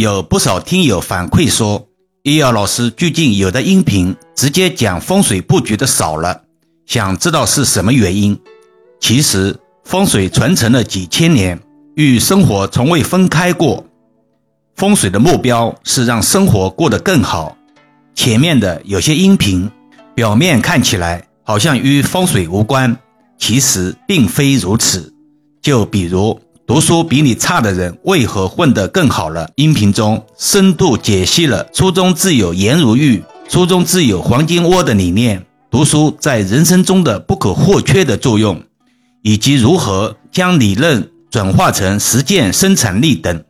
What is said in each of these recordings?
有不少听友反馈说，易遥老师最近有的音频直接讲风水布局的少了，想知道是什么原因？其实风水传承了几千年，与生活从未分开过。风水的目标是让生活过得更好。前面的有些音频，表面看起来好像与风水无关，其实并非如此。就比如读书比你差的人为何混得更好了？音频中深度解析了“书中自有颜如玉，书中自有黄金窝”的理念，读书在人生中的不可或缺的作用，以及如何将理论转化成实践生产力等。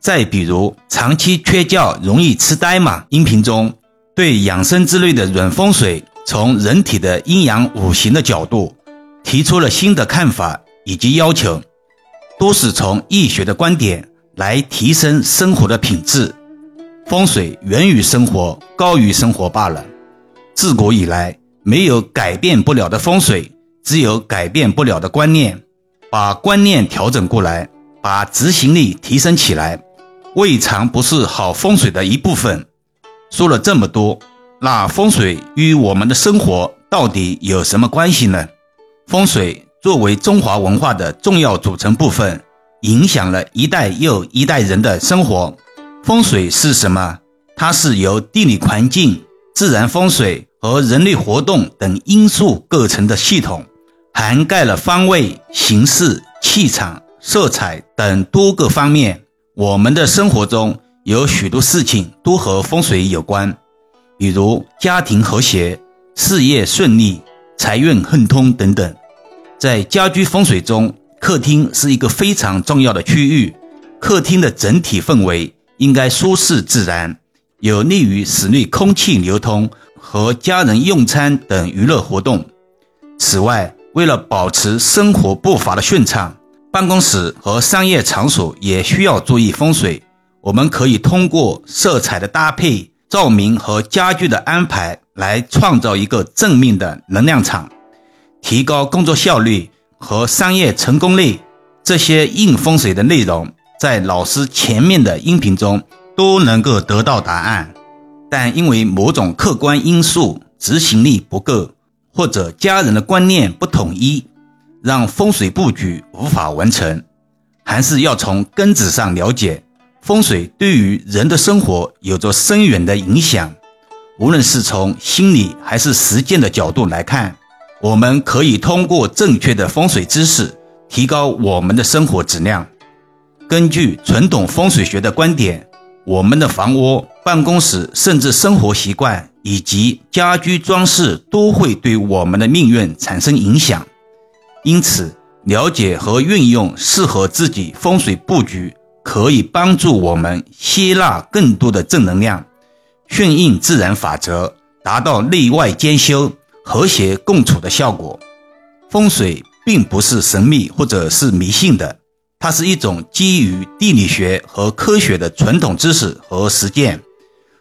再比如，长期缺觉容易痴呆嘛？音频中对养生之类的软风水，从人体的阴阳五行的角度提出了新的看法以及要求，都是从易学的观点来提升生活的品质。风水源于生活，高于生活罢了。自古以来，没有改变不了的风水，只有改变不了的观念。把观念调整过来，把执行力提升起来。未尝不是好风水的一部分。说了这么多，那风水与我们的生活到底有什么关系呢？风水作为中华文化的重要组成部分，影响了一代又一代人的生活。风水是什么？它是由地理环境、自然风水和人类活动等因素构成的系统，涵盖了方位、形势、气场、色彩等多个方面。我们的生活中有许多事情都和风水有关，比如家庭和谐、事业顺利、财运亨通等等。在家居风水中，客厅是一个非常重要的区域。客厅的整体氛围应该舒适自然，有利于室内空气流通和家人用餐等娱乐活动。此外，为了保持生活步伐的顺畅。办公室和商业场所也需要注意风水。我们可以通过色彩的搭配、照明和家具的安排来创造一个正面的能量场，提高工作效率和商业成功率。这些硬风水的内容，在老师前面的音频中都能够得到答案，但因为某种客观因素执行力不够，或者家人的观念不统一。让风水布局无法完成，还是要从根子上了解风水对于人的生活有着深远的影响。无论是从心理还是实践的角度来看，我们可以通过正确的风水知识提高我们的生活质量。根据传统风水学的观点，我们的房屋、办公室，甚至生活习惯以及家居装饰都会对我们的命运产生影响。因此，了解和运用适合自己风水布局，可以帮助我们吸纳更多的正能量，顺应自然法则，达到内外兼修、和谐共处的效果。风水并不是神秘或者是迷信的，它是一种基于地理学和科学的传统知识和实践。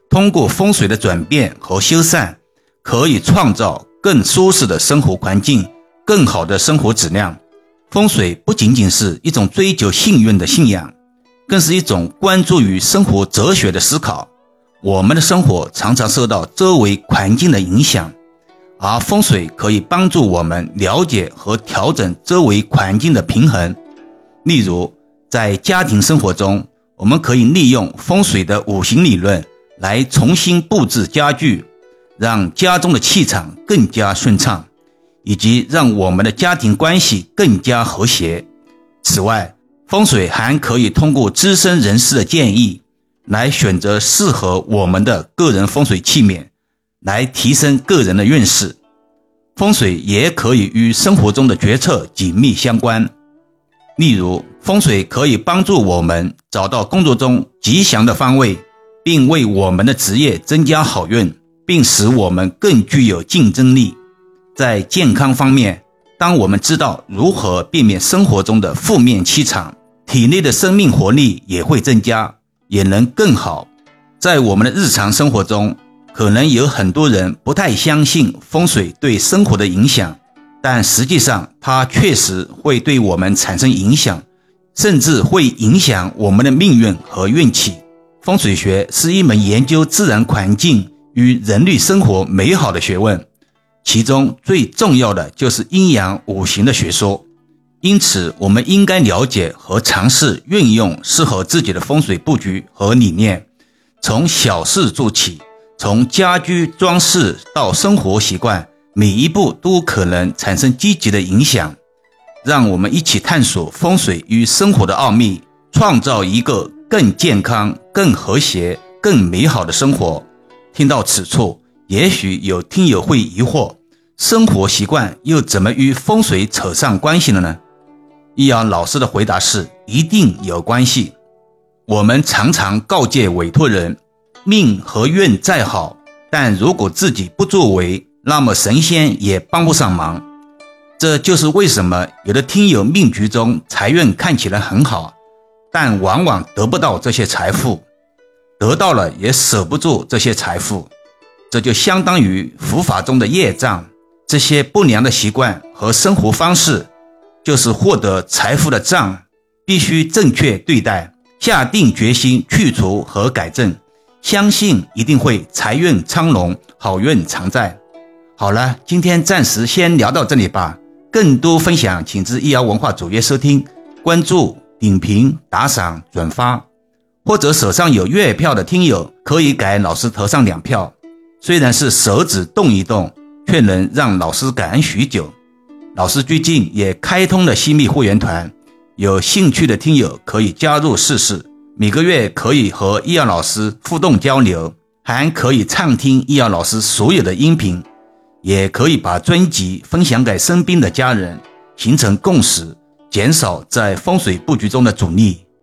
通过风水的转变和修缮，可以创造更舒适的生活环境。更好的生活质量，风水不仅仅是一种追求幸运的信仰，更是一种关注于生活哲学的思考。我们的生活常常受到周围环境的影响，而风水可以帮助我们了解和调整周围环境的平衡。例如，在家庭生活中，我们可以利用风水的五行理论来重新布置家具，让家中的气场更加顺畅。以及让我们的家庭关系更加和谐。此外，风水还可以通过资深人士的建议，来选择适合我们的个人风水器皿，来提升个人的运势。风水也可以与生活中的决策紧密相关。例如，风水可以帮助我们找到工作中吉祥的方位，并为我们的职业增加好运，并使我们更具有竞争力。在健康方面，当我们知道如何避免生活中的负面气场，体内的生命活力也会增加，也能更好。在我们的日常生活中，可能有很多人不太相信风水对生活的影响，但实际上它确实会对我们产生影响，甚至会影响我们的命运和运气。风水学是一门研究自然环境与人类生活美好的学问，其中最重要的就是阴阳五行的学说。因此，我们应该了解和尝试运用适合自己的风水布局和理念，从小事做起，从家居装饰到生活习惯，每一步都可能产生积极的影响。让我们一起探索风水与生活的奥秘，创造一个更健康、更和谐、更美好的生活。听到此处，也许有听友会疑惑：生活习惯又怎么与风水扯上关系了呢？易阳老师的回答是：一定有关系。我们常常告诫委托人，命和运再好，但如果自己不作为，那么神仙也帮不上忙。这就是为什么有的听友命局中财运看起来很好，但往往得不到这些财富，得到了也守不住这些财富。这就相当于佛法中的业障，这些不良的习惯和生活方式。就是获得财富的障，必须正确对待，下定决心去除和改正，相信一定会财运昌隆，好运常在。好了，今天暂时先聊到这里吧。更多分享，请至易瑶文化主页收听、关注、点评、打赏、转发，或者手上有月票的听友可以给老师投上两票。虽然是手指动一动，却能让老师感恩许久。老师最近也开通了新密会员团，有兴趣的听友可以加入试试。每个月可以和易阳老师互动交流，还可以畅听易阳老师所有的音频，也可以把专辑分享给身边的家人，形成共识，减少在风水布局中的阻力。